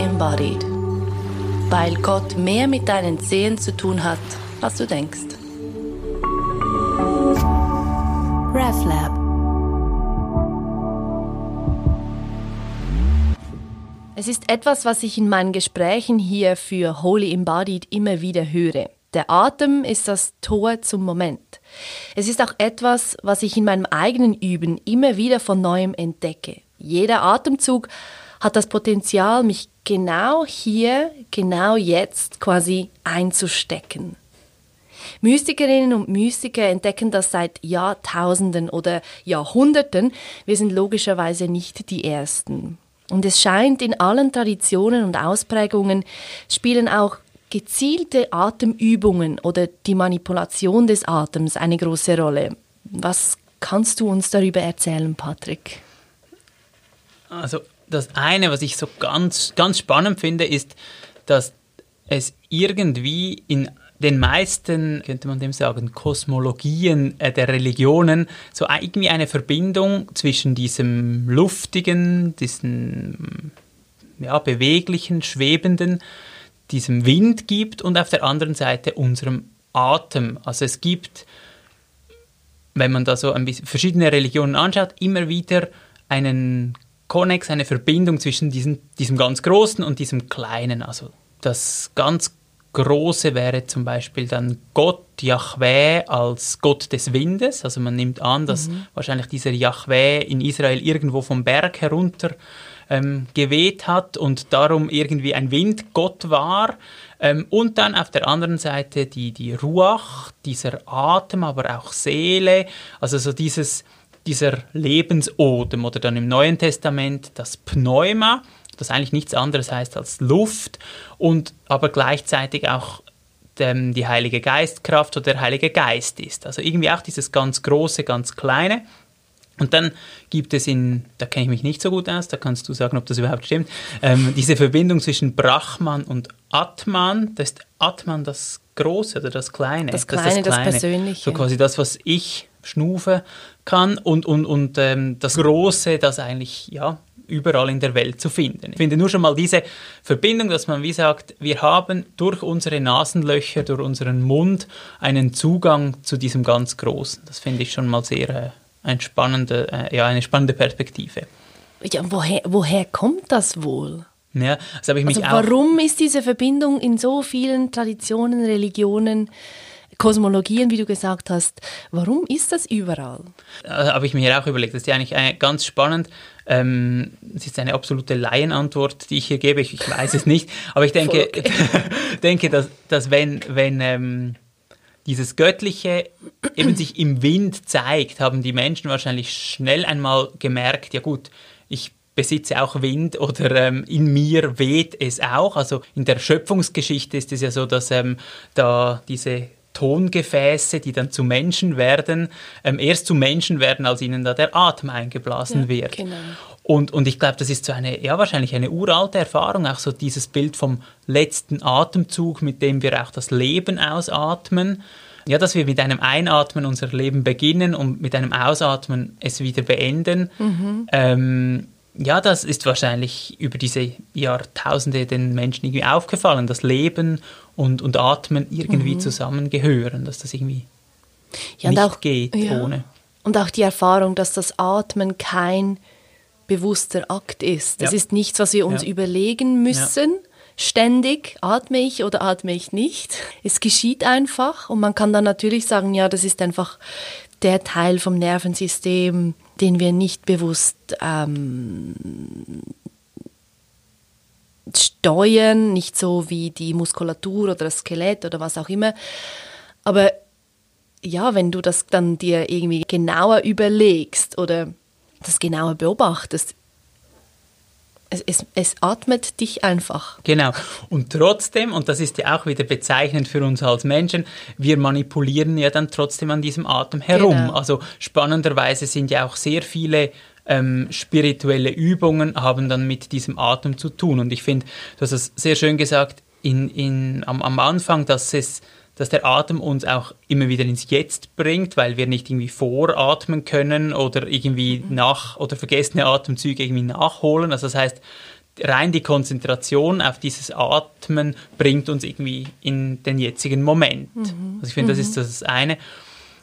embodied. Weil Gott mehr mit deinen Zehen zu tun hat, als du denkst. RefLab Es ist etwas, was ich in meinen Gesprächen hier für Holy Embodied immer wieder höre. Der Atem ist das Tor zum Moment. Es ist auch etwas, was ich in meinem eigenen Üben immer wieder von neuem entdecke. Jeder Atemzug hat das Potenzial, mich genau hier, genau jetzt quasi einzustecken. Mystikerinnen und Mystiker entdecken das seit Jahrtausenden oder Jahrhunderten. Wir sind logischerweise nicht die Ersten. Und es scheint, in allen Traditionen und Ausprägungen spielen auch gezielte Atemübungen oder die Manipulation des Atems eine große Rolle. Was kannst du uns darüber erzählen, Patrick? Also das eine, was ich so ganz, ganz spannend finde, ist, dass es irgendwie in den meisten, könnte man dem sagen, Kosmologien äh, der Religionen so irgendwie eine Verbindung zwischen diesem luftigen, diesem ja, beweglichen, schwebenden, diesem Wind gibt und auf der anderen Seite unserem Atem. Also es gibt, wenn man da so ein bisschen verschiedene Religionen anschaut, immer wieder einen Konnex, eine Verbindung zwischen diesem, diesem ganz Großen und diesem Kleinen. Also das ganz Große wäre zum Beispiel dann Gott, Yahweh, als Gott des Windes. Also man nimmt an, dass mhm. wahrscheinlich dieser Yahweh in Israel irgendwo vom Berg herunter ähm, geweht hat und darum irgendwie ein Windgott war. Ähm, und dann auf der anderen Seite die, die Ruach, dieser Atem, aber auch Seele, also so dieses, dieser Lebensodem oder dann im Neuen Testament das Pneuma das eigentlich nichts anderes heißt als Luft und aber gleichzeitig auch ähm, die Heilige Geistkraft oder der Heilige Geist ist. Also irgendwie auch dieses ganz Große, ganz Kleine. Und dann gibt es in, da kenne ich mich nicht so gut aus, da kannst du sagen, ob das überhaupt stimmt, ähm, diese Verbindung zwischen Brahman und Atman. Das ist Atman das Große oder das Kleine? Das Kleine, das, das, Kleine. das Persönliche. So quasi das, was ich schnufe kann und, und, und ähm, das Große, das eigentlich, ja, überall in der Welt zu finden. Ich finde nur schon mal diese Verbindung, dass man wie sagt, wir haben durch unsere Nasenlöcher, durch unseren Mund einen Zugang zu diesem ganz Großen. Das finde ich schon mal sehr äh, ein spannende, äh, ja, eine spannende Perspektive. Ja, woher, woher kommt das wohl? Ja, das habe ich mich also warum ist diese Verbindung in so vielen Traditionen, Religionen Kosmologien, wie du gesagt hast. Warum ist das überall? Also, habe ich mir auch überlegt. Das ist ja eigentlich äh, ganz spannend. Ähm, es ist eine absolute Laienantwort, die ich hier gebe. Ich, ich weiß es nicht. Aber ich denke, okay. denke dass, dass wenn, wenn ähm, dieses Göttliche eben sich im Wind zeigt, haben die Menschen wahrscheinlich schnell einmal gemerkt, ja gut, ich besitze auch Wind oder ähm, in mir weht es auch. Also in der Schöpfungsgeschichte ist es ja so, dass ähm, da diese Tongefäße, die dann zu Menschen werden, ähm, erst zu Menschen werden, als ihnen da der Atem eingeblasen ja, wird. Genau. Und, und ich glaube, das ist so eine, ja, wahrscheinlich eine uralte Erfahrung, auch so dieses Bild vom letzten Atemzug, mit dem wir auch das Leben ausatmen. Ja, dass wir mit einem Einatmen unser Leben beginnen und mit einem Ausatmen es wieder beenden. Mhm. Ähm, ja, das ist wahrscheinlich über diese Jahrtausende den Menschen irgendwie aufgefallen, dass Leben und, und Atmen irgendwie mhm. zusammengehören, dass das irgendwie ja, nicht auch, geht ja. ohne. Und auch die Erfahrung, dass das Atmen kein bewusster Akt ist. Das ja. ist nichts, was wir uns überlegen müssen. Ständig atme ich oder atme ich nicht. Es geschieht einfach und man kann dann natürlich sagen, ja, das ist einfach der Teil vom Nervensystem, den wir nicht bewusst ähm, steuern, nicht so wie die Muskulatur oder das Skelett oder was auch immer. Aber ja, wenn du das dann dir irgendwie genauer überlegst oder das genauer beobachtest, es, es, es, atmet dich einfach. Genau. Und trotzdem, und das ist ja auch wieder bezeichnend für uns als Menschen, wir manipulieren ja dann trotzdem an diesem Atem herum. Genau. Also spannenderweise sind ja auch sehr viele ähm, spirituelle Übungen haben dann mit diesem Atem zu tun. Und ich finde, du hast es sehr schön gesagt in, in, am, am Anfang, dass es dass der Atem uns auch immer wieder ins Jetzt bringt, weil wir nicht irgendwie voratmen können oder irgendwie nach oder vergessene Atemzüge irgendwie nachholen. Also das heißt, rein die Konzentration auf dieses Atmen bringt uns irgendwie in den jetzigen Moment. Mhm. Also ich finde, das ist das eine.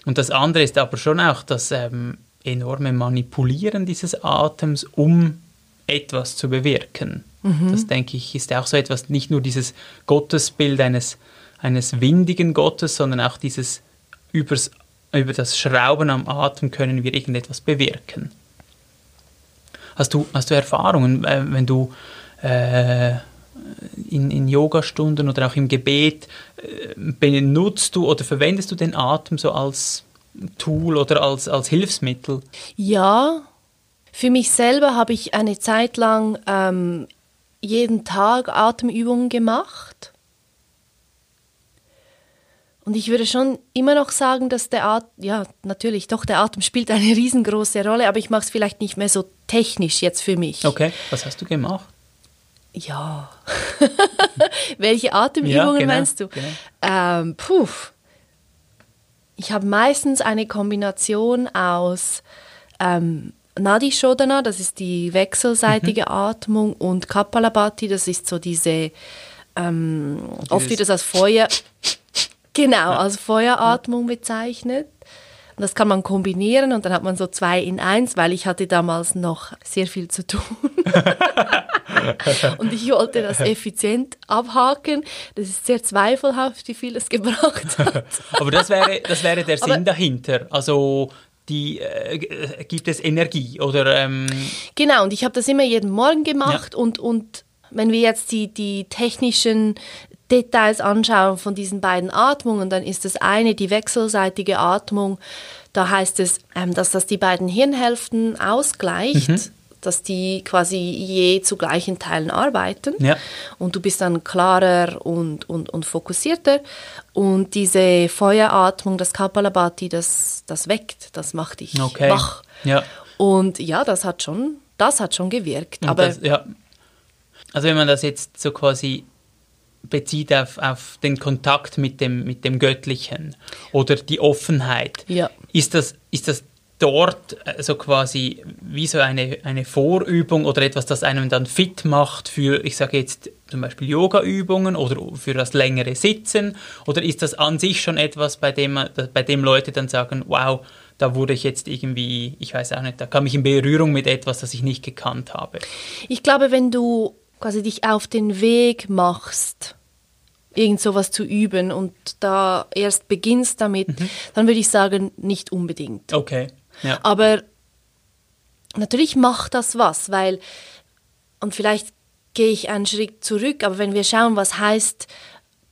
Und das andere ist aber schon auch das ähm, enorme Manipulieren dieses Atems, um etwas zu bewirken. Mhm. Das denke ich ist auch so etwas, nicht nur dieses Gottesbild eines, eines windigen Gottes, sondern auch dieses übers, über das Schrauben am Atem können wir irgendetwas bewirken. Hast du, hast du Erfahrungen, äh, wenn du äh, in, in Yogastunden oder auch im Gebet äh, benutzt du oder verwendest du den Atem so als Tool oder als, als Hilfsmittel? Ja, für mich selber habe ich eine Zeit lang ähm, jeden Tag Atemübungen gemacht. Und ich würde schon immer noch sagen, dass der Atem, ja, natürlich, doch, der Atem spielt eine riesengroße Rolle, aber ich mache es vielleicht nicht mehr so technisch jetzt für mich. Okay, was hast du gemacht? Ja. Welche Atemübungen ja, genau, meinst du? Genau. Ähm, puh. Ich habe meistens eine Kombination aus ähm, Nadi Shodhana, das ist die wechselseitige mhm. Atmung, und Kapalabhati, das ist so diese, ähm, oft wird das als Feuer, genau, ja. als Feueratmung bezeichnet. Und das kann man kombinieren und dann hat man so zwei in eins, weil ich hatte damals noch sehr viel zu tun. und ich wollte das effizient abhaken. Das ist sehr zweifelhaft, wie viel es gebracht hat. Aber das wäre, das wäre der Sinn Aber, dahinter. Also die äh, gibt es Energie oder ähm genau und ich habe das immer jeden Morgen gemacht ja. und und wenn wir jetzt die die technischen Details anschauen von diesen beiden Atmungen, dann ist das eine die wechselseitige Atmung. Da heißt es, ähm, dass das die beiden Hirnhälften ausgleicht. Mhm dass die quasi je zu gleichen Teilen arbeiten ja. und du bist dann klarer und, und, und fokussierter und diese Feueratmung, das Kapalabhati, das, das weckt, das macht dich okay. wach. Ja. Und ja, das hat schon, das hat schon gewirkt. Und aber das, ja. Also wenn man das jetzt so quasi bezieht auf, auf den Kontakt mit dem, mit dem Göttlichen oder die Offenheit, ja. ist, das, ist das dort äh, so quasi wie so eine, eine Vorübung oder etwas, das einem dann fit macht für, ich sage jetzt zum Beispiel Yoga-Übungen oder für das längere Sitzen? Oder ist das an sich schon etwas, bei dem, bei dem Leute dann sagen, wow, da wurde ich jetzt irgendwie, ich weiß auch nicht, da kam ich in Berührung mit etwas, das ich nicht gekannt habe? Ich glaube, wenn du quasi dich auf den Weg machst, irgend sowas zu üben und da erst beginnst damit, mhm. dann würde ich sagen, nicht unbedingt. Okay. Ja. Aber natürlich macht das was, weil, und vielleicht gehe ich einen Schritt zurück, aber wenn wir schauen, was heißt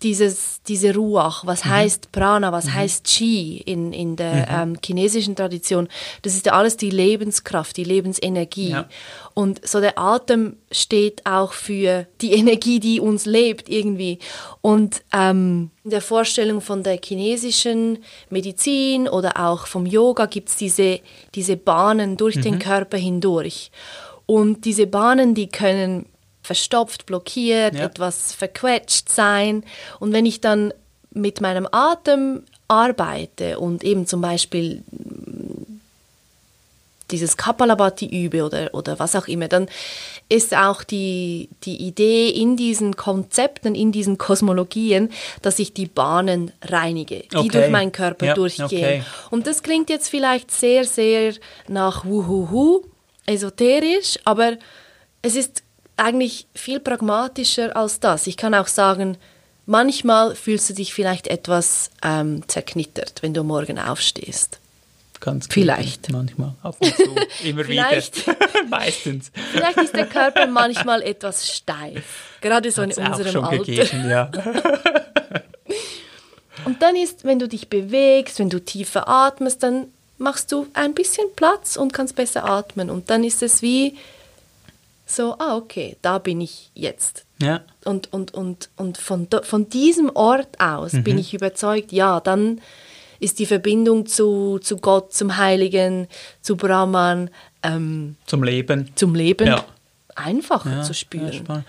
dieses, diese Ruach, was mhm. heißt Prana, was mhm. heißt Qi in, in der mhm. ähm, chinesischen Tradition, das ist ja alles die Lebenskraft, die Lebensenergie. Ja. Und so der Atem steht auch für die Energie, die uns lebt irgendwie. Und ähm, in der Vorstellung von der chinesischen Medizin oder auch vom Yoga gibt es diese, diese Bahnen durch den mhm. Körper hindurch. Und diese Bahnen, die können verstopft, blockiert, ja. etwas verquetscht sein. Und wenn ich dann mit meinem Atem arbeite und eben zum Beispiel mm, dieses Kapalabhati übe oder, oder was auch immer, dann ist auch die, die Idee in diesen Konzepten, in diesen Kosmologien, dass ich die Bahnen reinige, die okay. durch meinen Körper ja, durchgehen. Okay. Und das klingt jetzt vielleicht sehr, sehr nach Wuhuhu, esoterisch, aber es ist eigentlich viel pragmatischer als das. Ich kann auch sagen, manchmal fühlst du dich vielleicht etwas ähm, zerknittert, wenn du morgen aufstehst. Ganz vielleicht. Manchmal, ab und zu, immer wieder. Meistens. Vielleicht ist der Körper manchmal etwas steif, gerade so Hat's in unserem Alter. Gegeben, ja. und dann ist, wenn du dich bewegst, wenn du tiefer atmest, dann machst du ein bisschen Platz und kannst besser atmen. Und dann ist es wie, so, ah, okay, da bin ich jetzt. Ja. Und, und, und, und von, von diesem Ort aus mhm. bin ich überzeugt, ja, dann ist die Verbindung zu, zu Gott, zum Heiligen, zu Brahman, ähm, zum Leben, zum Leben ja. einfacher ja, zu spüren.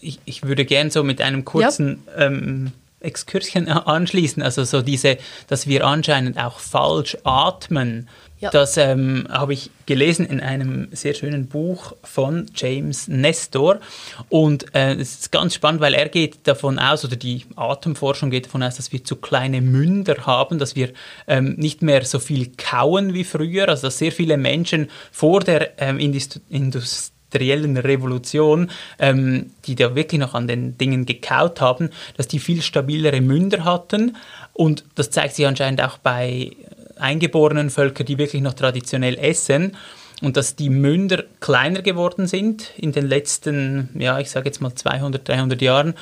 ich, ich würde gerne so mit einem kurzen ja. ähm, Exkurschen anschließen. Also so diese, dass wir anscheinend auch falsch atmen. Ja. Das ähm, habe ich gelesen in einem sehr schönen Buch von James Nestor. Und äh, es ist ganz spannend, weil er geht davon aus, oder die Atemforschung geht davon aus, dass wir zu kleine Münder haben, dass wir ähm, nicht mehr so viel kauen wie früher. Also dass sehr viele Menschen vor der ähm, Industrie industriellen Revolution, ähm, die da wirklich noch an den Dingen gekaut haben, dass die viel stabilere Münder hatten. Und das zeigt sich anscheinend auch bei eingeborenen Völkern, die wirklich noch traditionell essen. Und dass die Münder kleiner geworden sind in den letzten, ja, ich sage jetzt mal 200, 300 Jahren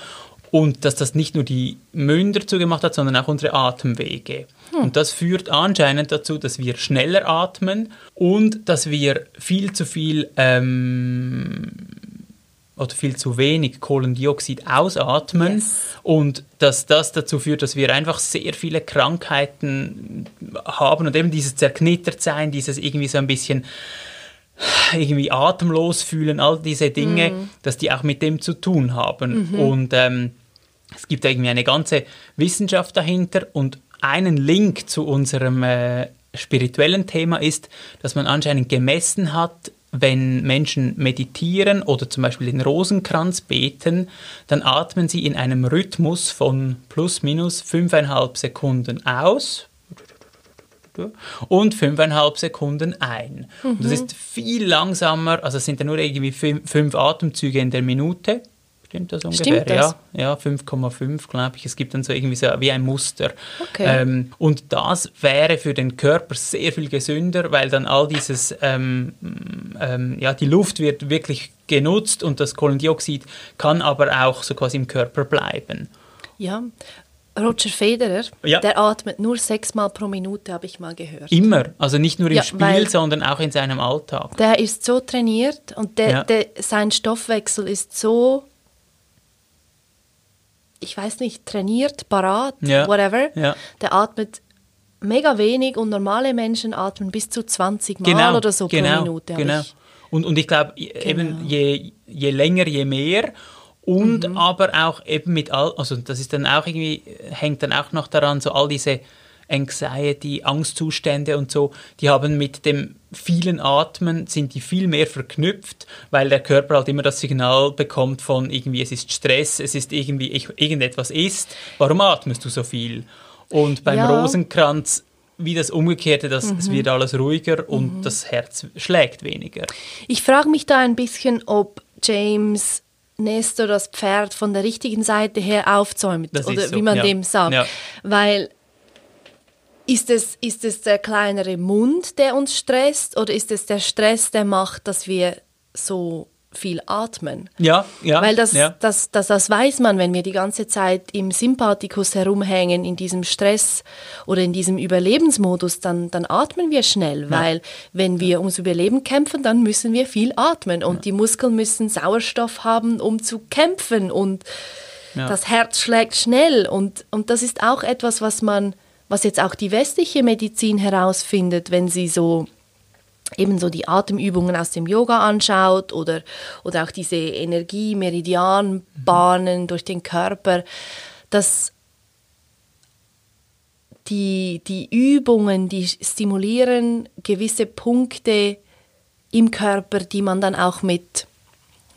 und dass das nicht nur die Münder zugemacht hat, sondern auch unsere Atemwege. Hm. Und das führt anscheinend dazu, dass wir schneller atmen und dass wir viel zu viel ähm, oder viel zu wenig Kohlendioxid ausatmen yes. und dass das dazu führt, dass wir einfach sehr viele Krankheiten haben und eben dieses Zerknittertsein, dieses irgendwie so ein bisschen irgendwie atemlos fühlen, all diese Dinge, mm. dass die auch mit dem zu tun haben. Mhm. Und ähm, es gibt irgendwie eine ganze Wissenschaft dahinter und einen Link zu unserem äh, spirituellen Thema ist, dass man anscheinend gemessen hat, wenn Menschen meditieren oder zum Beispiel den Rosenkranz beten, dann atmen sie in einem Rhythmus von plus minus fünfeinhalb Sekunden aus und fünfeinhalb Sekunden ein. Mhm. Und das ist viel langsamer, also es sind ja nur irgendwie fünf, fünf Atemzüge in der Minute. Stimmt das ungefähr? Stimmt das? Ja, ja 5,5 glaube ich. Es gibt dann so irgendwie so wie ein Muster. Okay. Ähm, und das wäre für den Körper sehr viel gesünder, weil dann all dieses, ähm, ähm, ja, die Luft wird wirklich genutzt und das Kohlendioxid kann aber auch so quasi im Körper bleiben. Ja, Roger Federer, ja. der atmet nur sechsmal pro Minute, habe ich mal gehört. Immer, also nicht nur im ja, Spiel, sondern auch in seinem Alltag. Der ist so trainiert und der, ja. der, sein Stoffwechsel ist so ich weiß nicht, trainiert, parat, ja. whatever, ja. der atmet mega wenig und normale Menschen atmen bis zu 20 Mal genau, oder so genau, pro Minute. Genau. Ich. Und, und ich glaube, genau. eben je, je länger, je mehr. Und mhm. aber auch eben mit all, also das ist dann auch irgendwie, hängt dann auch noch daran, so all diese Anxiety, Angstzustände und so, die haben mit dem vielen Atmen, sind die viel mehr verknüpft, weil der Körper halt immer das Signal bekommt von irgendwie, es ist Stress, es ist irgendwie, ich, irgendetwas ist, warum atmest du so viel? Und beim ja. Rosenkranz wie das Umgekehrte, dass mhm. es wird alles ruhiger und mhm. das Herz schlägt weniger. Ich frage mich da ein bisschen, ob James Nestor das Pferd von der richtigen Seite her aufzäumt das oder so, wie man ja. dem sagt, ja. weil ist es, ist es der kleinere Mund, der uns stresst, oder ist es der Stress, der macht, dass wir so viel atmen? Ja, ja. Weil das, ja. Das, das, das weiß man, wenn wir die ganze Zeit im Sympathikus herumhängen, in diesem Stress oder in diesem Überlebensmodus, dann, dann atmen wir schnell, ja. weil wenn wir ums Überleben kämpfen, dann müssen wir viel atmen und die Muskeln müssen Sauerstoff haben, um zu kämpfen und das Herz schlägt schnell und, und das ist auch etwas, was man was jetzt auch die westliche Medizin herausfindet, wenn sie so ebenso die Atemübungen aus dem Yoga anschaut oder, oder auch diese Energie-Meridianbahnen durch den Körper, dass die, die Übungen, die stimulieren gewisse Punkte im Körper, die man dann auch mit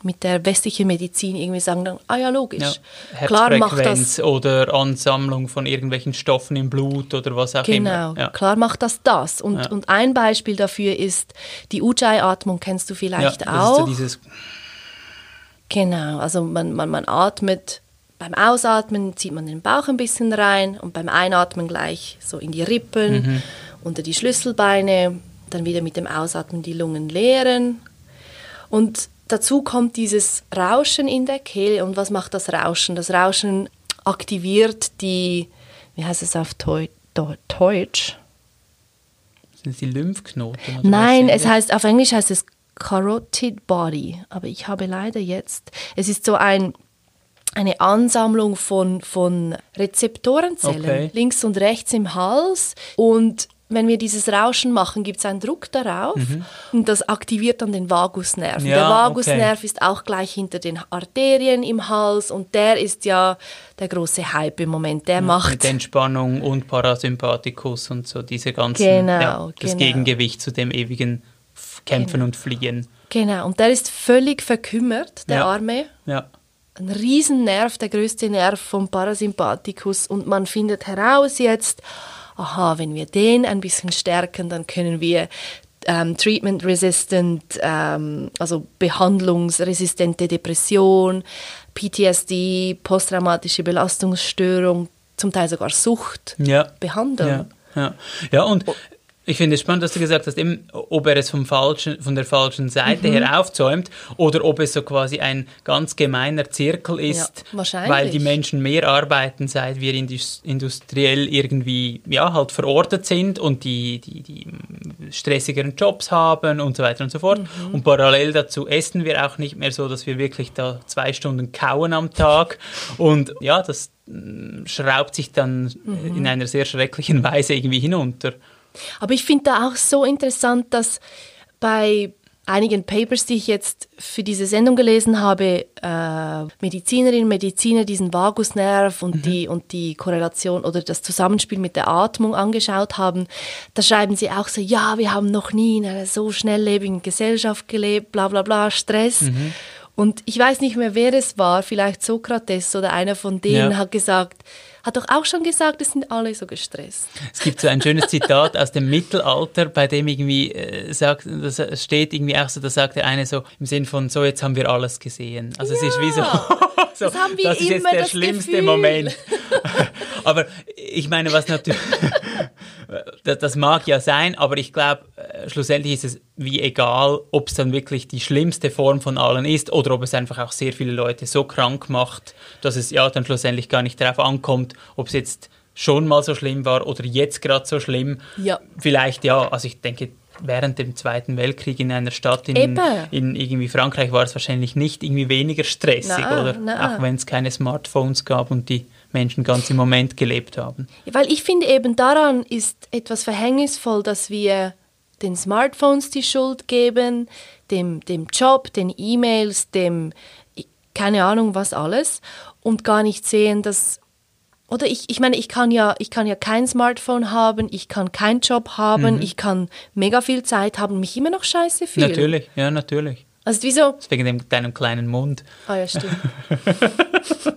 mit der westlichen Medizin irgendwie sagen, dann, ah ja, logisch. Ja, Klar macht das. Oder Ansammlung von irgendwelchen Stoffen im Blut oder was auch genau, immer. Genau, klar macht das das. Und, ja. und ein Beispiel dafür ist die Ujjayi-Atmung, kennst du vielleicht ja, auch. Ist so genau, also man, man, man atmet beim Ausatmen zieht man den Bauch ein bisschen rein und beim Einatmen gleich so in die Rippen, mhm. unter die Schlüsselbeine, dann wieder mit dem Ausatmen die Lungen leeren. Und Dazu kommt dieses Rauschen in der Kehle. Und was macht das Rauschen? Das Rauschen aktiviert die, wie heißt es auf Deutsch? Sind es die Lymphknoten? Nein, es heißt, auf Englisch heißt es Carotid Body. Aber ich habe leider jetzt, es ist so ein, eine Ansammlung von, von Rezeptorenzellen, okay. links und rechts im Hals. Und wenn wir dieses Rauschen machen, gibt es einen Druck darauf und das aktiviert dann den Vagusnerv. Ja, der Vagusnerv okay. ist auch gleich hinter den Arterien im Hals und der ist ja der große Hype im Moment. Der macht Mit Entspannung und Parasympathikus und so diese ganzen, Genau, ja, das genau. Gegengewicht zu dem ewigen Kämpfen und Fliehen. genau und der ist völlig verkümmert, der Ja. Arme. Ja. ein Riesennerv, der größte Nerv vom Parasympathikus und man findet heraus jetzt, aha, wenn wir den ein bisschen stärken, dann können wir ähm, treatment-resistant, ähm, also behandlungsresistente Depression, PTSD, posttraumatische Belastungsstörung, zum Teil sogar Sucht Ja. behandeln. Ja, ja. ja und ich finde es spannend, dass du gesagt hast, eben, ob er es vom falschen, von der falschen Seite Mhm. her aufzäumt oder ob es so quasi ein ganz gemeiner Zirkel ist, wahrscheinlich. weil die Menschen mehr arbeiten, seit wir indus industriell irgendwie ja, halt verortet sind und die, die, die mm, stressigeren Jobs haben und so weiter und so fort. Mhm. Und parallel dazu essen wir auch nicht mehr so, dass wir wirklich da zwei Stunden kauen am Tag. Und ja, das mm, schraubt sich dann Mhm. in einer sehr schrecklichen Weise irgendwie hinunter. Aber ich finde da auch so interessant, dass bei einigen Papers, die ich jetzt für diese Sendung gelesen habe, äh, Medizinerinnen und Mediziner diesen Vagusnerv und, die, und die Korrelation oder das Zusammenspiel mit der Atmung angeschaut haben, da schreiben sie auch so, ja, wir haben noch nie in einer so schnelllebigen Gesellschaft gelebt, bla bla bla, Stress. Und ich weiß nicht mehr, wer es war, vielleicht Sokrates oder einer von denen Ja. hat gesagt, hat doch auch schon gesagt, es sind alle so gestresst. Es gibt so ein schönes Zitat aus dem Mittelalter, bei dem irgendwie äh, sagt, das steht irgendwie auch so, da sagt der eine so im Sinn von, so jetzt haben wir alles gesehen. Also es ist wie so, so Das haben wir das ist jetzt der schlimmste Gefühl. Moment. aber ich meine, was natürlich, das, das mag ja sein, aber ich glaube, äh, schlussendlich ist es wie egal, ob es dann wirklich die schlimmste Form von allen ist oder ob es einfach auch sehr viele Leute so krank macht, dass es ja dann schlussendlich gar nicht darauf ankommt, ob es jetzt schon mal so schlimm war oder jetzt gerade so schlimm. Ja. Vielleicht ja, also ich denke, während dem Zweiten Weltkrieg in einer Stadt in, in irgendwie Frankreich war es wahrscheinlich nicht irgendwie weniger stressig, Nein, oder? nein. Auch wenn es keine Smartphones gab und die Menschen ganz im Moment gelebt haben. Weil ich finde eben daran ist etwas verhängnisvoll, dass wir den Smartphones die Schuld geben, dem, dem Job, den E-Mails, dem keine Ahnung was alles und gar nicht sehen, dass oder ich, ich meine, ich kann ja, ich kann ja kein Smartphone haben, ich kann keinen Job haben, ich kann mega viel Zeit haben, mich immer noch scheiße fühlen. Natürlich, ja, natürlich. Also wieso? Wegen dem, deinem kleinen Mund. Ah ja, stimmt.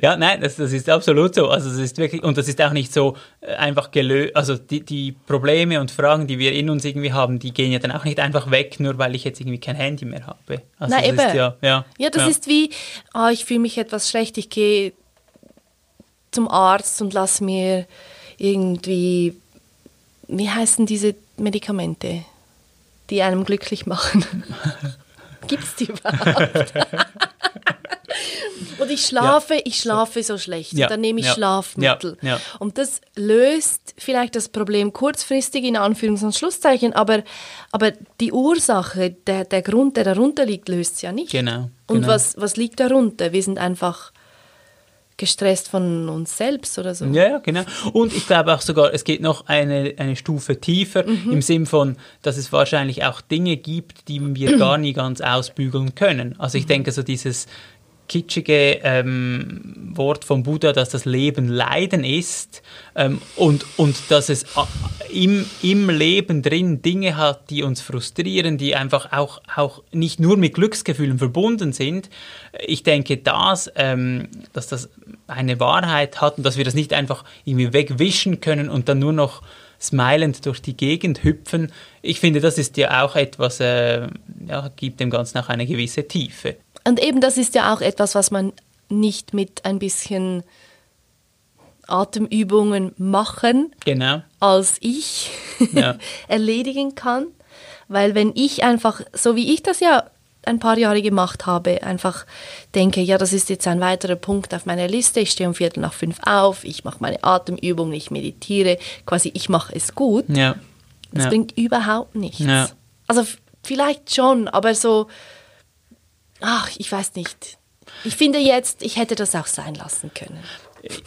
Ja, nein, das, das ist absolut so. Also es ist wirklich, und das ist auch nicht so äh, einfach gelöst. Also die, die Probleme und Fragen, die wir in uns irgendwie haben, die gehen ja dann auch nicht einfach weg, nur weil ich jetzt irgendwie kein Handy mehr habe. Also Na eben. Ja, ja, Ja, das ja. ist wie, ah, ich fühle mich etwas schlecht, ich gehe zum Arzt und lass mir irgendwie, wie heißen diese Medikamente, die einem glücklich machen? Gibt es die überhaupt? und ich schlafe, ich schlafe so schlecht. Ja, Und dann nehme ich ja, Schlafmittel. ja, ja. Und das löst vielleicht das Problem kurzfristig in Anführungs- und Schlusszeichen, aber, aber die Ursache, der, der Grund, der darunter liegt, löst es ja nicht. Genau, Und genau. was, was liegt darunter? Wir sind einfach gestresst von uns selbst oder so. Ja, ja, genau. Und ich glaube auch sogar, es geht noch eine, eine Stufe tiefer Mhm. im Sinn von, dass es wahrscheinlich auch Dinge gibt, die wir gar nie ganz ausbügeln können. Also ich denke, so dieses kitschige ähm, Wort vom Buddha, dass das Leben Leiden ist ähm, und, und dass es a- im, im Leben drin Dinge hat, die uns frustrieren, die einfach auch, auch nicht nur mit Glücksgefühlen verbunden sind. Ich denke, dass, ähm, dass das eine Wahrheit hat und dass wir das nicht einfach irgendwie wegwischen können und dann nur noch smilend durch die Gegend hüpfen. Ich finde, das ist ja auch etwas, äh, ja, gibt dem Ganzen auch eine gewisse Tiefe. Und eben das ist ja auch etwas, was man nicht mit ein bisschen Atemübungen machen Genau. als ich Ja. erledigen kann. Weil wenn ich einfach, so wie ich das ja ein paar Jahre gemacht habe, einfach denke, ja, das ist jetzt ein weiterer Punkt auf meiner Liste, ich stehe um Viertel nach fünf auf, ich mache meine Atemübungen, ich meditiere, quasi ich mache es gut, Ja. das ja. bringt überhaupt nichts. Also vielleicht schon, aber so, ach, ich weiß nicht. Ich finde jetzt, ich hätte das auch sein lassen können.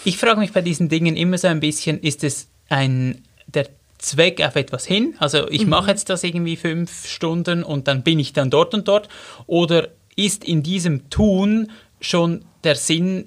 Ich frage mich bei diesen Dingen immer so ein bisschen, ist es ein, der Zweck auf etwas hin. Also ich Mhm. mache jetzt das irgendwie fünf Stunden und dann bin ich dann dort und dort. Oder ist in diesem Tun schon der Sinn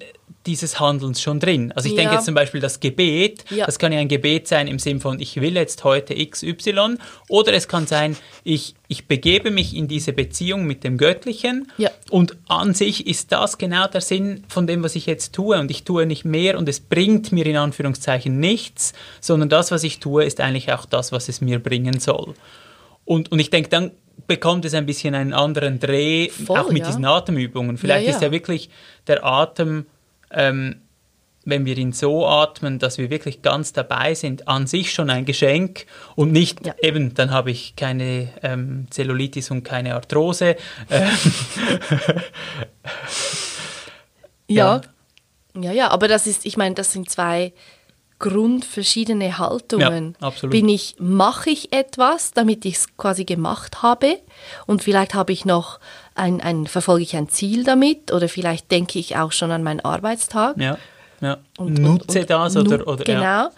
dieses Handelns schon drin? Also ich denke Ja. jetzt zum Beispiel das Gebet, Ja. das kann ja ein Gebet sein im Sinn von, ich will jetzt heute XY. Oder es kann sein, ich, ich begebe mich in diese Beziehung mit dem Göttlichen. Ja. Und an sich ist das genau der Sinn von dem, was ich jetzt tue. Und ich tue nicht mehr und es bringt mir in Anführungszeichen nichts, sondern das, was ich tue, ist eigentlich auch das, was es mir bringen soll. Und, und ich denke, dann bekommt es ein bisschen einen anderen Dreh, Voll, auch mit ja. diesen Atemübungen. Vielleicht Ja, ja. ist ja wirklich der Atem, ähm, wenn wir ihn so atmen, dass wir wirklich ganz dabei sind, an sich schon ein Geschenk und nicht Ja. eben, dann habe ich keine ähm, Zellulitis und keine Arthrose. Ähm, Ja. Ja, ja, aber das ist, ich meine, das sind zwei grundverschiedene Haltungen. Ja, absolut. Bin ich, mache ich etwas, damit ich es quasi gemacht habe und vielleicht habe ich noch ein, ein, verfolge ich ein Ziel damit oder vielleicht denke ich auch schon an meinen Arbeitstag. ja, ja. Und, und- Nutze und das nu- oder, oder Genau. ja.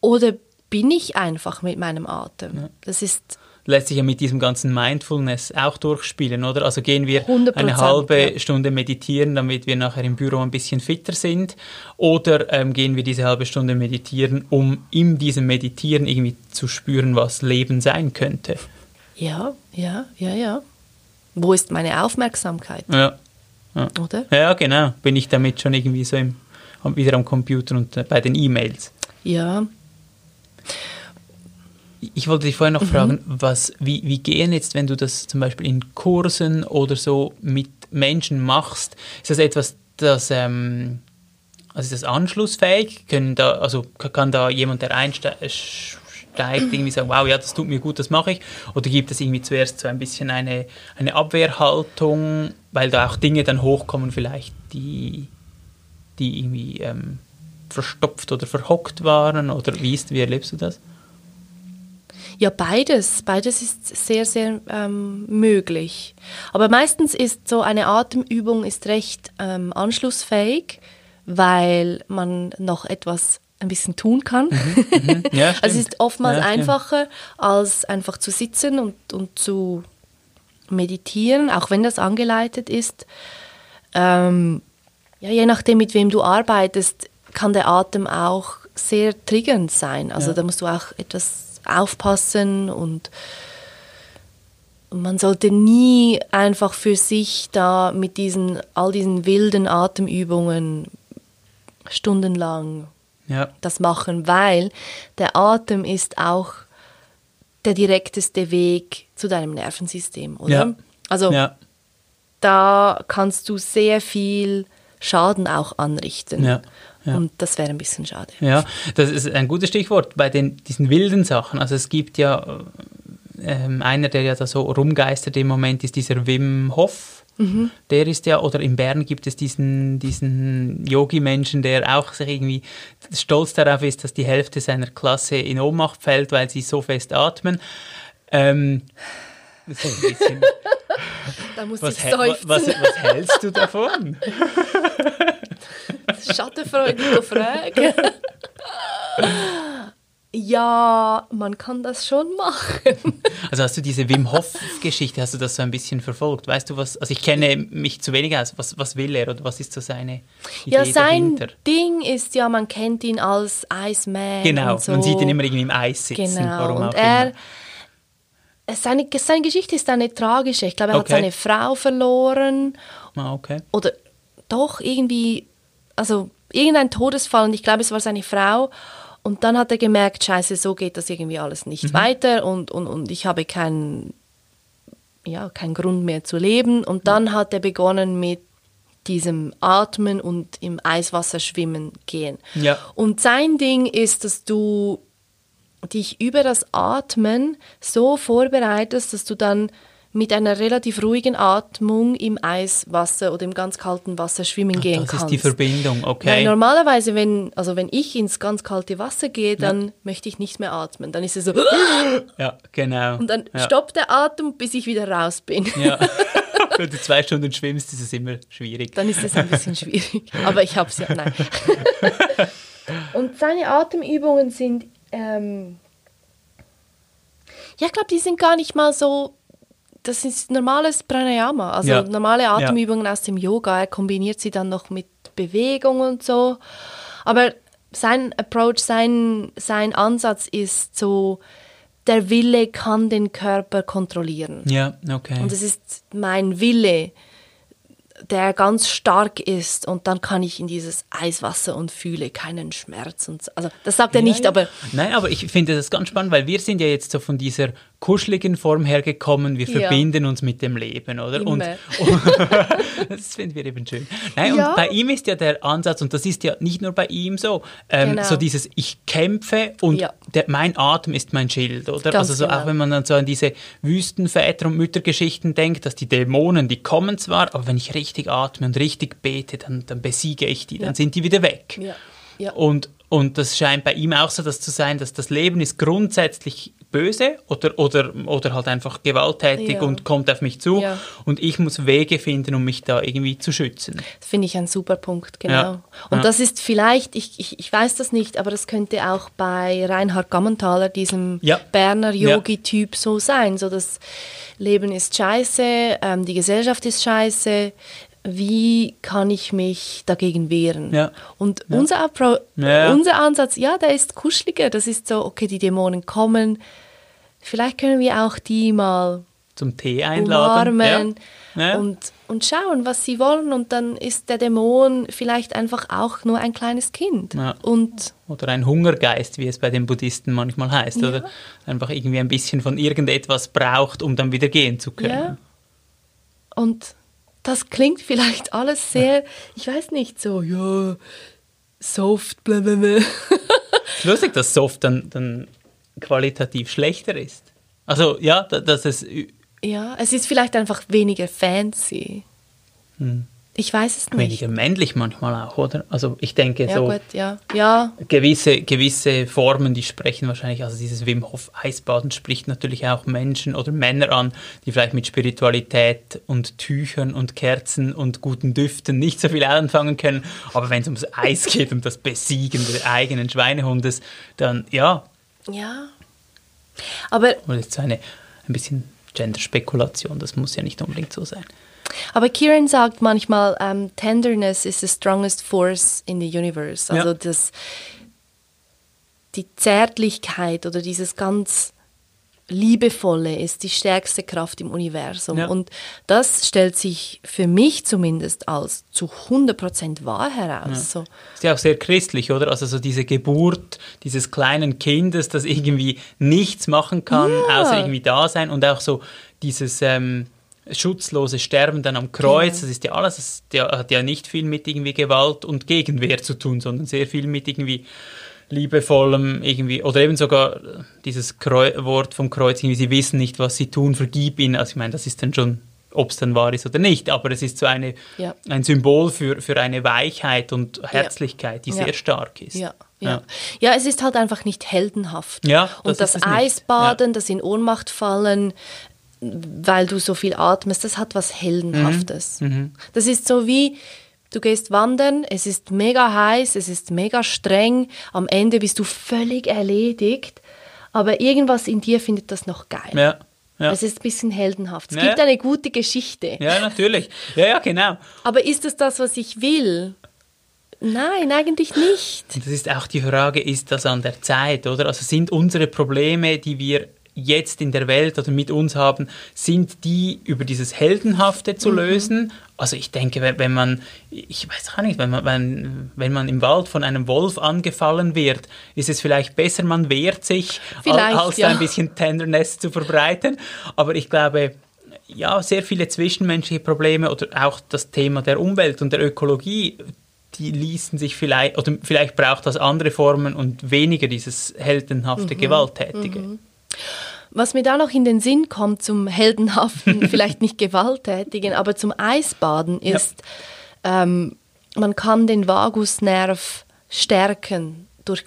Oder bin ich einfach mit meinem Atem? Das ist lässt sich ja mit diesem ganzen Mindfulness auch durchspielen, oder? Also gehen wir 100%, eine halbe ja. Stunde meditieren, damit wir nachher im Büro ein bisschen fitter sind, oder ähm, gehen wir diese halbe Stunde meditieren, um in diesem Meditieren irgendwie zu spüren, was Leben sein könnte. ja, ja, ja, ja. Wo ist meine Aufmerksamkeit, Ja, oder? ja genau. Bin ich damit schon irgendwie so im, wieder am Computer und äh, bei den E-Mails. Ja. Ich wollte dich vorher Mhm. noch fragen, was, wie, wie gehen jetzt, wenn du das zum Beispiel in Kursen oder so mit Menschen machst, ist das etwas, das, ähm, also ist das anschlussfähig? Können da, also ka- kann da jemand, der einsteigt, irgendwie sagen, wow, ja, das tut mir gut, das mache ich? Oder gibt es irgendwie zuerst so ein bisschen eine, eine Abwehrhaltung, weil da auch Dinge dann hochkommen vielleicht, die, die irgendwie ähm, verstopft oder verhockt waren? Oder wie, ist, wie erlebst du das? Ja, beides. Beides ist sehr, sehr ähm, möglich. Aber meistens ist so eine Atemübung ist recht ähm, anschlussfähig, weil man noch etwas ein bisschen tun kann. Ja, also es ist oftmals Ja, einfacher, als einfach zu sitzen und, und zu meditieren, auch wenn das angeleitet ist. Ähm, ja, je nachdem, mit wem du arbeitest, kann der Atem auch sehr triggernd sein. Also Ja. da musst du auch etwas aufpassen und man sollte nie einfach für sich da mit diesen all diesen wilden Atemübungen stundenlang Ja, das machen, weil der Atem ist auch der direkteste Weg zu deinem Nervensystem, oder? Ja. Also ja, da kannst du sehr viel Schaden auch anrichten. Ja. Und das wäre ein bisschen schade. ja, das ist ein gutes Stichwort bei den, diesen wilden Sachen. Also es gibt ja, ähm, einer, der ja da so rumgeistert im Moment, ist dieser Wim Hof. Der ist ja, oder in Bern gibt es diesen, diesen Yogi-Menschen, der auch sich irgendwie stolz darauf ist, dass die Hälfte seiner Klasse in Ohnmacht fällt, weil sie so fest atmen. Ähm, ist ein bisschen, Da muss was, ich hä- was, was, seufzen. was hältst du davon? Schattenfreudige Frage. ja, man kann das schon machen. Also hast du diese Wim Hof-Geschichte, hast du das so ein bisschen verfolgt? Weißt du was, also ich kenne mich zu wenig aus, was, was will er oder was ist so seine Idee Ja, sein dahinter? Ding ist ja, man kennt ihn als Iceman. Genau, und so. man sieht ihn immer irgendwie im Eis sitzen, Genau. warum und auch er, immer. seine, seine Geschichte ist eine tragische. Ich glaube, er Okay. hat seine Frau verloren Ah, okay. oder doch irgendwie, also irgendein Todesfall und ich glaube, es war seine Frau. Und dann hat er gemerkt, scheiße, so geht das irgendwie alles nicht Mhm. weiter und, und, und ich habe keinen ja, keinen Grund mehr zu leben. Und dann hat er begonnen mit diesem Atmen und im Eiswasser schwimmen gehen. Ja. Und sein Ding ist, dass du dich über das Atmen so vorbereitest, dass du dann mit einer relativ ruhigen Atmung im Eiswasser oder im ganz kalten Wasser schwimmen gehen Das kannst. ist die Verbindung, Weil okay. normalerweise, wenn, also wenn ich ins ganz kalte Wasser gehe, dann möchte ich nicht mehr atmen. Dann ist es so, Ja, genau. und dann ja. stoppt der Atem, bis ich wieder raus bin. Ja. Wenn du zwei Stunden schwimmst, ist es immer schwierig. Dann ist es ein bisschen schwierig. Aber ich habe es ja, nein. Und seine Atemübungen sind Ähm, ja, ich glaube, die sind gar nicht mal so. Das ist normales Pranayama, also Ja. normale Atemübungen aus dem Yoga. Er kombiniert sie dann noch mit Bewegung und so. Aber sein Approach, sein, sein Ansatz ist so, der Wille kann den Körper kontrollieren. Ja, okay. Und es ist mein Wille, der ganz stark ist und dann kann ich in dieses Eiswasser und fühle keinen Schmerz. Und so. Also das sagt er Ja, nicht, ja. aber Nein, aber ich finde das ganz spannend, weil wir sind ja jetzt so von dieser kuscheligen Form hergekommen, wir Ja. verbinden uns mit dem Leben, oder? Und, Immer. das finden wir eben schön. Nein, Ja. und bei ihm ist ja der Ansatz, und das ist ja nicht nur bei ihm so, ähm, Genau. so dieses Ich kämpfe und Ja. der, mein Atem ist mein Schild, oder? Ganz also so, genau. auch wenn man dann so an diese Wüstenväter- und Müttergeschichten denkt, dass die Dämonen, die kommen zwar, aber wenn ich richtig atme und richtig bete, dann, dann besiege ich die, dann sind die wieder weg. Und, und das scheint bei ihm auch so das zu sein, dass das Leben ist grundsätzlich böse oder, oder, oder halt einfach gewalttätig Ja. und kommt auf mich zu Ja. und ich muss Wege finden, um mich da irgendwie zu schützen. Das finde ich ein super Punkt, genau. Ja. Und das ist vielleicht, ich, ich, ich weiß das nicht, aber das könnte auch bei Reinhard Gammenthaler, diesem. Berner. Yogi-Typ, so sein. So das Leben ist scheiße, ähm, die Gesellschaft ist scheiße. Wie kann ich mich dagegen wehren? Ja. Und Unser, Appro Ja. unser Ansatz, ja, der ist kuscheliger. Das ist so, okay, die Dämonen kommen. Vielleicht können wir auch die mal Zum Tee einladen. umarmen Ja. Ja. Und, und schauen, was sie wollen. Und dann ist der Dämon vielleicht einfach auch nur ein kleines Kind. Ja. Und Oder ein Hungergeist, wie es bei den Buddhisten manchmal heißt. Ja. Oder einfach irgendwie ein bisschen von irgendetwas braucht, um dann wieder gehen zu können. ja. Und das klingt vielleicht alles sehr, ich weiß nicht, so, ja, soft, blablabla. Es ist lustig, dass Soft dann, dann qualitativ schlechter ist. Also ja, da- dass es Ja, es ist vielleicht einfach weniger fancy. Hm. Ich weiß es nicht. weniger männlich manchmal auch, oder? Also ich denke Ja, so gut, ja. Ja, gewisse, gewisse Formen, die sprechen wahrscheinlich, also dieses Wim Hof Eisbaden spricht natürlich auch Menschen oder Männer an, die vielleicht mit Spiritualität und Tüchern und Kerzen und guten Düften nicht so viel anfangen können, aber wenn es ums Eis geht, um das Besiegen des eigenen Schweinehundes, dann ja, ja. Aber das ist so eine ein bisschen Gender-Spekulation, das muss ja nicht unbedingt so sein. Aber Kieran sagt manchmal, ähm, Tenderness is the strongest force in the universe. Also Ja. das, die Zärtlichkeit oder dieses ganz Liebevolle ist die stärkste Kraft im Universum. Ja. Und das stellt sich für mich zumindest als zu 100% wahr heraus. So. Ist ja auch sehr christlich, oder? Also so diese Geburt dieses kleinen Kindes, das irgendwie nichts machen kann, Ja. außer irgendwie da sein und auch so dieses ähm, schutzlose Sterben dann am Kreuz, Genau. das ist ja alles, das hat ja nicht viel mit irgendwie Gewalt und Gegenwehr zu tun, sondern sehr viel mit irgendwie liebevollem irgendwie, oder eben sogar dieses Kreu Wort vom Kreuz, irgendwie, sie wissen nicht, was sie tun, vergib ihnen. Also ich meine, das ist dann schon, ob es dann wahr ist oder nicht, aber es ist so eine, Ja. ein Symbol für, für eine Weichheit und Herzlichkeit, die Ja. sehr stark ist. Ja, ja. ja, es ist halt einfach nicht heldenhaft. Ja, das Und das. Eisbaden, das in Ohnmacht fallen, weil du so viel atmest, das hat was Heldenhaftes. Mhm. Das ist so wie, du gehst wandern, es ist mega heiß, es ist mega streng, am Ende bist du völlig erledigt, aber irgendwas in dir findet das noch geil. Ja, ja. Es ist ein bisschen heldenhaft. Es Ja, gibt ja. eine gute Geschichte. ja, natürlich. Ja, ja, genau. Aber ist es das, was ich will? Nein, eigentlich nicht. Das ist auch die Frage, ist das an der Zeit, oder? Also sind unsere Probleme, die wir jetzt in der Welt oder mit uns haben, sind die über dieses Heldenhafte Mhm. zu lösen? Also ich denke, wenn, wenn man, ich weiß auch nicht, wenn man, wenn, wenn man im Wald von einem Wolf angefallen wird, ist es vielleicht besser, man wehrt sich, Vielleicht, als ja. ein bisschen Tenderness zu verbreiten. Aber ich glaube, ja, sehr viele zwischenmenschliche Probleme oder auch das Thema der Umwelt und der Ökologie, die ließen sich vielleicht, oder vielleicht braucht das andere Formen und weniger dieses heldenhafte, Mhm. gewalttätige. Was mir da noch in den Sinn kommt zum heldenhaften, vielleicht nicht gewalttätigen, aber zum Eisbaden Ja. ist, ähm, man kann den Vagusnerv stärken durch,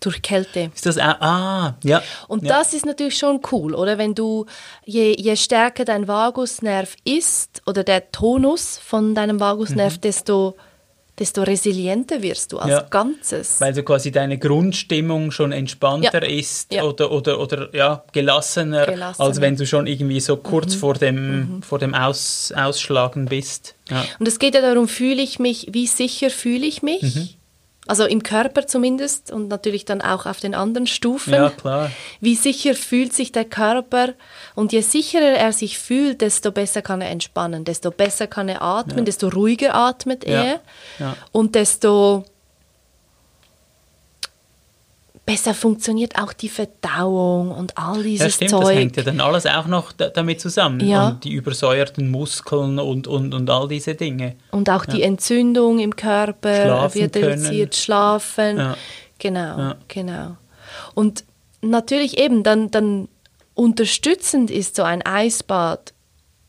durch Kälte. Ist das auch, ah, ja. Und ja. das ist natürlich schon cool, oder? Wenn du, je, je stärker dein Vagusnerv ist oder der Tonus von deinem Mhm. Vagusnerv, desto, desto resilienter wirst du als Ja. Ganzes. Weil so quasi deine Grundstimmung schon entspannter Ja. ist Ja. oder, oder, oder ja, gelassener, Gelassener. Mhm. als wenn du schon irgendwie so kurz vor dem, vor dem Aus, Ausschlagen bist. Ja. Und es geht ja darum, fühle ich mich, wie sicher fühle ich mich? Mhm. Also im Körper zumindest und natürlich dann auch auf den anderen Stufen. ja, klar. Wie sicher fühlt sich der Körper? Und je sicherer er sich fühlt, desto besser kann er entspannen, desto besser kann er atmen, desto ruhiger atmet Ja. er Ja. und desto besser funktioniert auch die Verdauung und all Ja, dieses stimmt, das Zeug. hängt ja dann alles auch noch da, damit zusammen. Ja. Und die übersäuerten Muskeln und, und, und all diese Dinge. Und auch die Entzündung im Körper Schlafen wird können. reduziert, schlafen. Ja. Genau, Ja. genau. Und natürlich eben, dann, dann unterstützend ist so ein Eisbad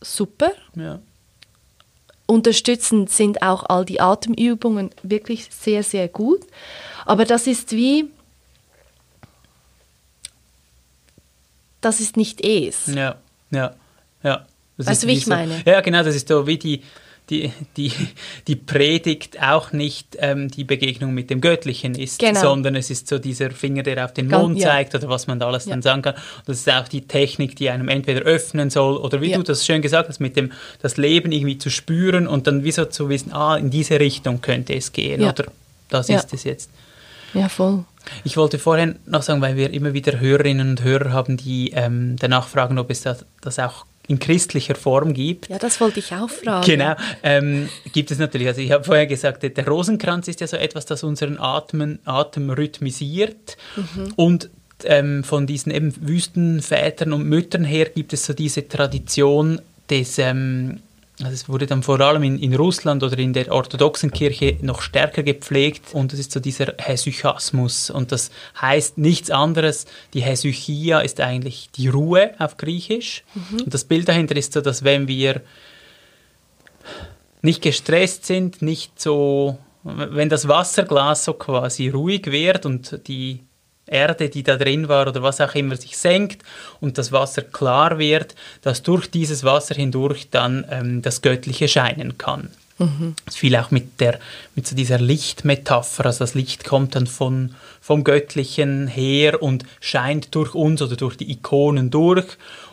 super. Ja. Unterstützend sind auch all die Atemübungen wirklich sehr, sehr gut. Aber das ist wie, das ist nicht es. Ja, ja, ja. Das Weißt du, wie ich so, meine? Ja, genau, das ist so wie die, die, die, die Predigt auch nicht ähm, die Begegnung mit dem Göttlichen ist, Genau. sondern es ist so dieser Finger, der auf den Mond ja. zeigt oder was man da alles dann Ja. sagen kann. Und das ist auch die Technik, die einem entweder öffnen soll oder wie Ja. du das schön gesagt hast, mit dem das Leben irgendwie zu spüren und dann wie so zu wissen, ah, in diese Richtung könnte es gehen oder das ist es jetzt. Ja, voll. Ich wollte vorhin noch sagen, weil wir immer wieder Hörerinnen und Hörer haben, die ähm, danach fragen, ob es das, das auch in christlicher Form gibt. Ja, das wollte ich auch fragen. Genau, ähm, gibt es natürlich. Also ich habe vorher gesagt, der Rosenkranz ist ja so etwas, das unseren Atmen, Atem rhythmisiert Mhm. und ähm, von diesen eben Wüstenvätern und Müttern her gibt es so diese Tradition des, ähm, also es wurde dann vor allem in, in Russland oder in der orthodoxen Kirche noch stärker gepflegt und das ist so dieser Hesychasmus und das heißt nichts anderes, die Hesychia ist eigentlich die Ruhe auf Griechisch. Und das Bild dahinter ist so, dass wenn wir nicht gestresst sind, nicht so, wenn das Wasserglas so quasi ruhig wird und die Erde, die da drin war oder was auch immer, sich senkt und das Wasser klar wird, dass durch dieses Wasser hindurch dann ähm, das Göttliche scheinen kann. Das fiel auch mit, der, mit so dieser Lichtmetapher, also das Licht kommt dann von, vom Göttlichen her und scheint durch uns oder durch die Ikonen durch.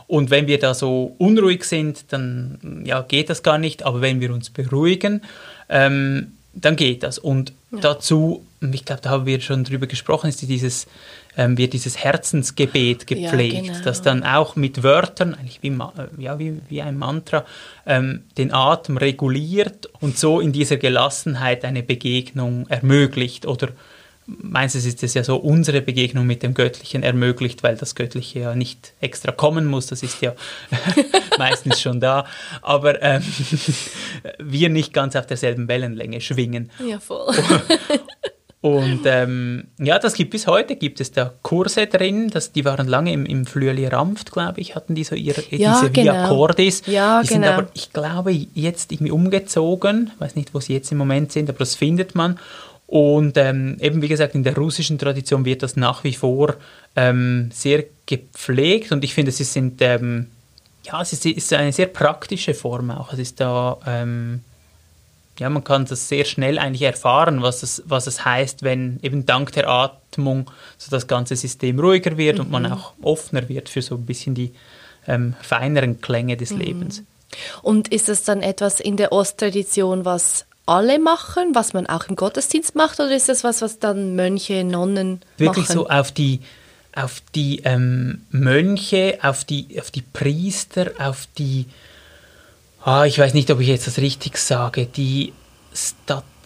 Und wenn wir da so unruhig sind, dann ja, geht das gar nicht, aber wenn wir uns beruhigen, ähm, dann geht das. Und dazu, ich glaube, da haben wir schon drüber gesprochen, ist dieses, ähm, wird dieses Herzensgebet Ja, gepflegt, genau. das dann auch mit Wörtern, eigentlich wie, äh, ja, wie, wie ein Mantra, ähm, den Atem reguliert und so in dieser Gelassenheit eine Begegnung ermöglicht. Oder meistens ist es ja so, unsere Begegnung mit dem Göttlichen ermöglicht, weil das Göttliche ja nicht extra kommen muss, das ist ja meistens schon da, aber ähm, wir nicht ganz auf derselben Wellenlänge schwingen. Ja, voll. Und ähm, ja, das gibt bis heute, gibt es da Kurse drin, das, die waren lange im, im Flüeli Ramft, glaube ich, hatten die so ihre, Ja, diese Via genau. Cordis. Ja, die sind genau. aber, ich glaube, jetzt irgendwie umgezogen, weiß nicht, wo sie jetzt im Moment sind, aber das findet man. Und ähm, eben, wie gesagt, in der russischen Tradition wird das nach wie vor ähm, sehr gepflegt und ich finde, sie sind, ähm, ja, es ist, ist eine sehr praktische Form auch. Es ist da, ähm, ja, man kann das sehr schnell eigentlich erfahren, was es, was es heißt, wenn eben dank der Atmung so das ganze System ruhiger wird und man auch offener wird für so ein bisschen die ähm, feineren Klänge des Lebens. Und ist das dann etwas in der Osttradition, was alle machen, was man auch im Gottesdienst macht, oder ist das was, was dann Mönche, Nonnen Wirklich machen? so auf die, auf die ähm, Mönche, auf die, auf die Priester, auf die, ah, ich weiß nicht, ob ich jetzt das richtig sage, die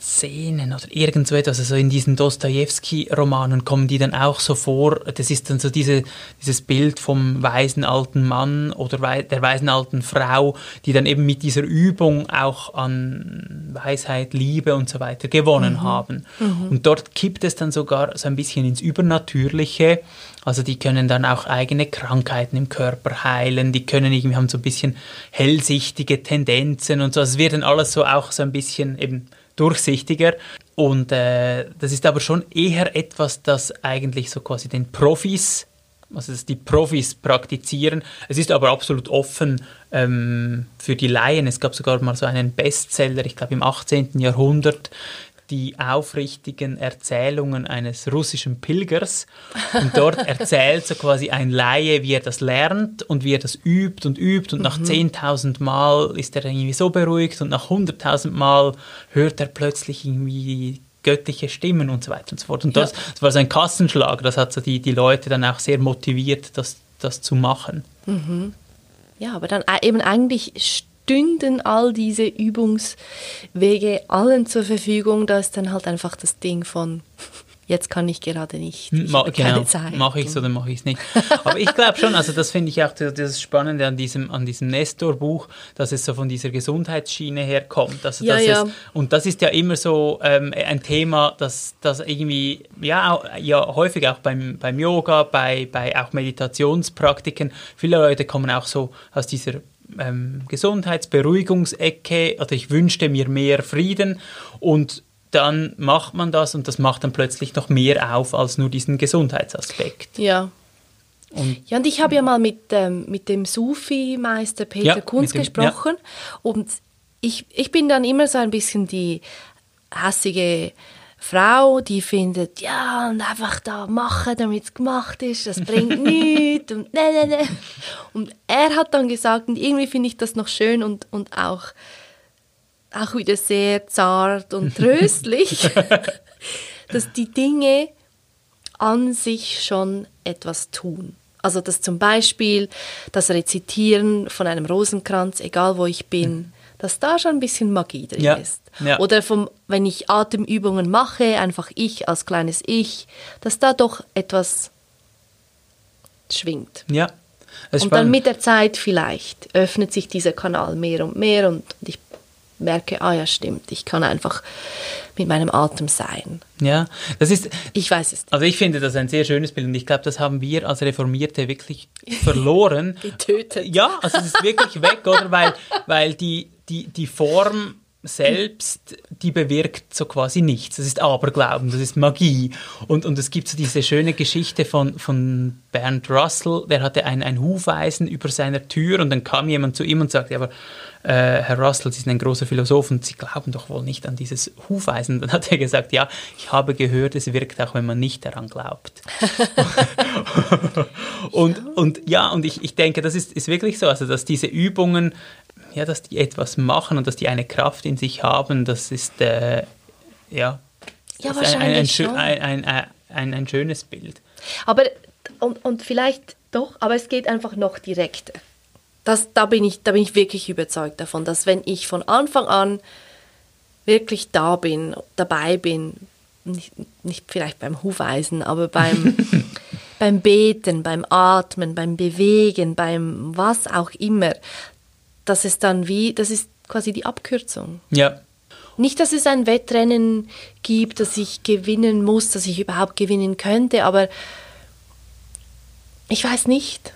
Szenen oder irgend so etwas, also in diesen Dostoevsky-Romanen kommen die dann auch so vor, das ist dann so diese, dieses Bild vom weisen alten Mann oder wei der weisen alten Frau, die dann eben mit dieser Übung auch an Weisheit, Liebe und so weiter gewonnen haben. Und dort kippt es dann sogar so ein bisschen ins Übernatürliche, also die können dann auch eigene Krankheiten im Körper heilen, die können irgendwie haben so ein bisschen hellsichtige Tendenzen und so, also es wird dann alles so auch so ein bisschen eben durchsichtiger. Und äh, das ist aber schon eher etwas, das eigentlich so quasi den Profis, also die Profis praktizieren. Es ist aber absolut offen ähm, für die Laien. Es gab sogar mal so einen Bestseller, ich glaube im 18. Jahrhundert, die aufrichtigen Erzählungen eines russischen Pilgers. Und dort erzählt so quasi ein Laie, wie er das lernt und wie er das übt und übt. Und nach 10.000 Mal ist er irgendwie so beruhigt und nach 100.000 Mal hört er plötzlich irgendwie göttliche Stimmen und so weiter und so fort. Und das, das war so ein Kassenschlag, das hat so die, die Leute dann auch sehr motiviert, das, das zu machen. Ja, aber dann äh, eben eigentlich stünden all diese Übungswege allen zur Verfügung. Da ist dann halt einfach das Ding von, jetzt kann ich gerade nicht. Ich Ma genau, mache ich es oder mache ich es nicht. Aber ich glaube schon, also das finde ich auch das Spannende an diesem, an diesem Nestor-Buch, dass es so von dieser Gesundheitsschiene herkommt. Also, Ja, ja. Es, und das ist ja immer so ähm, ein Thema, das, das irgendwie, ja, auch, ja häufig auch beim, beim Yoga, bei, bei auch Meditationspraktiken, viele Leute kommen auch so aus dieser ähm, Gesundheitsberuhigungsecke, also ich wünschte mir mehr Frieden und dann macht man das und das macht dann plötzlich noch mehr auf als nur diesen Gesundheitsaspekt. Ja. Und Ja, und ich habe ja mal mit, ähm, mit dem Sufi-Meister Peter Ja, Kunz dem- gesprochen und ich, ich bin dann immer so ein bisschen die hassige Frau, die findet, ja, und einfach da machen, damit es gemacht ist, das bringt nichts und ne, ne, ne. Und er hat dann gesagt, und irgendwie finde ich das noch schön und, und auch, auch wieder sehr zart und tröstlich, dass die Dinge an sich schon etwas tun. Also dass zum Beispiel das Rezitieren von einem Rosenkranz, egal wo ich bin, dass da schon ein bisschen Magie drin Ja, ist. ja. Oder vom, wenn ich Atemübungen mache, einfach ich als kleines Ich, dass da doch etwas schwingt. ja, es Und dann mit der Zeit vielleicht öffnet sich dieser Kanal mehr und mehr und, und ich merke, ah ja, stimmt, ich kann einfach mit meinem Atem sein. ja, das ist, Ich weiß es nicht. also ich finde das ein sehr schönes Bild und ich glaube, das haben wir als Reformierte wirklich verloren. Getötet. Ja, also es ist wirklich weg, oder? Weil, weil die, die, die Form selbst, die bewirkt so quasi nichts. Das ist Aberglauben, das ist Magie. Und, und es gibt so diese schöne Geschichte von, von Bernd Russell, der hatte ein, ein Hufeisen über seiner Tür und dann kam jemand zu ihm und sagte, aber äh, Herr Russell, Sie sind ein großer Philosoph und Sie glauben doch wohl nicht an dieses Hufeisen. Dann hat er gesagt, ja, ich habe gehört, es wirkt auch, wenn man nicht daran glaubt. und, und ja, und ich, ich denke, das ist, ist wirklich so, also dass diese Übungen, ja, dass die etwas machen und dass die eine Kraft in sich haben, das ist, äh, ja, Ja, das ein, ein, ein, wahrscheinlich schon. ein, ein, ein, ein, ein schönes Bild. Aber, und, und vielleicht doch, aber es geht einfach noch direkter. Das, da, bin ich, da bin ich wirklich überzeugt davon, dass wenn ich von Anfang an wirklich da bin, dabei bin, nicht, nicht vielleicht beim Hufeisen, aber beim, beim Beten, beim Atmen, beim Bewegen, beim was auch immer, dass es dann wie, das ist quasi die Abkürzung. Ja, Nicht, dass es ein Wettrennen gibt, das ich gewinnen muss, dass ich überhaupt gewinnen könnte, aber ich weiß nicht.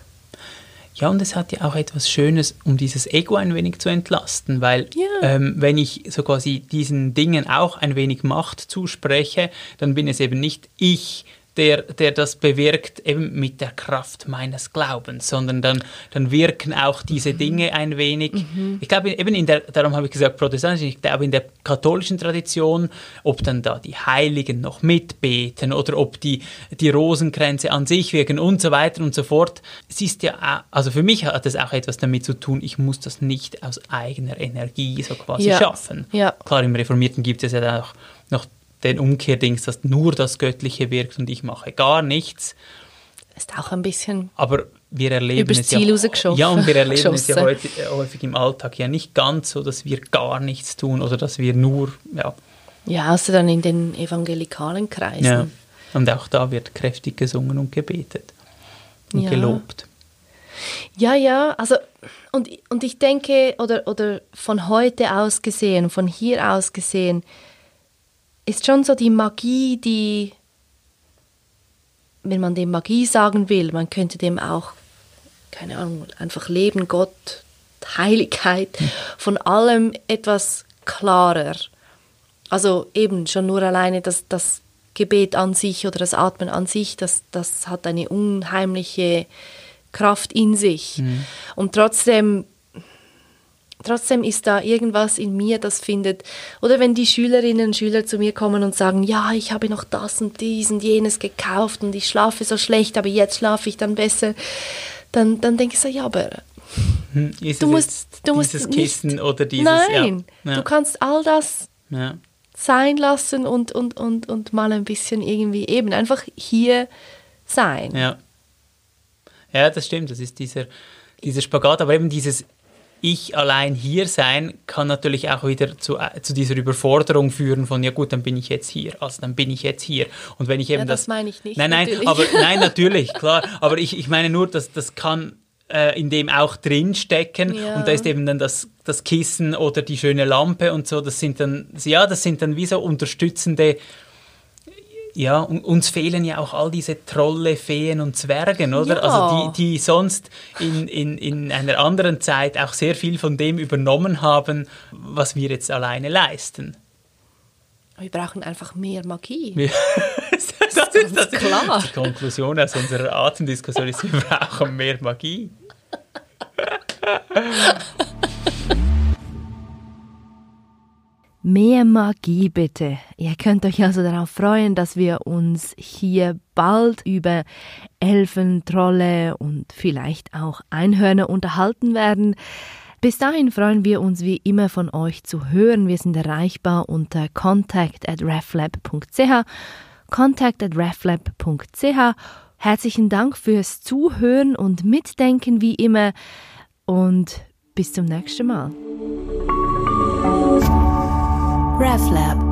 Ja, und es hat ja auch etwas Schönes, um dieses Ego ein wenig zu entlasten, weil Ja. ähm, wenn ich so quasi diesen Dingen auch ein wenig Macht zuspreche, dann bin es eben nicht ich, der, der das bewirkt, eben mit der Kraft meines Glaubens, sondern dann, dann wirken auch diese Dinge ein wenig. Ich glaube, eben in der, darum habe ich gesagt, protestantisch, ich glaube, in der katholischen Tradition, ob dann da die Heiligen noch mitbeten oder ob die, die Rosenkränze an sich wirken und so weiter und so fort. Es ist ja, also für mich hat das auch etwas damit zu tun, ich muss das nicht aus eigener Energie so quasi Ja. schaffen. Ja. Klar, im Reformierten gibt es ja dann auch noch den Umkehrdings, dass nur das Göttliche wirkt und ich mache gar nichts. Ist auch ein bisschen. Aber wir erleben Übers es Ziel ja, ja, und wir erleben es ja heute, äh, häufig im Alltag ja nicht ganz so, dass wir gar nichts tun oder dass wir nur, ja, Ja, außer dann in den evangelikalen Kreisen. ja. Und auch da wird kräftig gesungen und gebetet und Ja. gelobt. Ja, ja, also und, und ich denke, oder, oder von heute aus gesehen, von hier aus gesehen, ist schon so die Magie, die, wenn man dem Magie sagen will, man könnte dem auch, keine Ahnung, einfach Leben, Gott, Heiligkeit, von allem etwas klarer. Also eben schon nur alleine das, das Gebet an sich oder das Atmen an sich, das, das hat eine unheimliche Kraft in sich. Und trotzdem Trotzdem ist da irgendwas in mir, das findet, oder wenn die Schülerinnen und Schüler zu mir kommen und sagen, ja, ich habe noch das und dies und jenes gekauft und ich schlafe so schlecht, aber jetzt schlafe ich dann besser, dann, dann denke ich so, ja, aber hm, ist du musst, du musst dieses Kissen nicht, oder dieses... Nein, ja. du kannst all das ja. sein lassen und, und, und, und mal ein bisschen irgendwie eben einfach hier sein. Ja, ja das stimmt, das ist dieser, dieser Spagat, aber eben dieses ich allein hier sein kann natürlich auch wieder zu, äh, zu dieser Überforderung führen von, ja gut, dann bin ich jetzt hier, also dann bin ich jetzt hier. Und wenn ich eben ja, das... das meine ich nicht. Nein, nein, natürlich. aber, nein, natürlich, klar. Aber ich, ich meine nur, dass das kann äh, in dem auch drinstecken ja. und da ist eben dann das, das Kissen oder die schöne Lampe und so, das sind dann, ja, das sind dann wie so unterstützende ja, uns fehlen ja auch all diese Trolle, Feen und Zwergen, oder? Ja. Also die, die sonst in, in, in einer anderen Zeit auch sehr viel von dem übernommen haben, was wir jetzt alleine leisten. Wir brauchen einfach mehr Magie. das, ist das, klar. Die Konklusion aus unserer Atemdiskussion ist, wir brauchen mehr Magie. Mehr Magie bitte. Ihr könnt euch also darauf freuen, dass wir uns hier bald über Elfen, Trolle und vielleicht auch Einhörner unterhalten werden. Bis dahin freuen wir uns wie immer von euch zu hören. Wir sind erreichbar unter contact at reflab.ch contact at reflab.ch Herzlichen Dank fürs Zuhören und Mitdenken wie immer und bis zum nächsten Mal. RefLab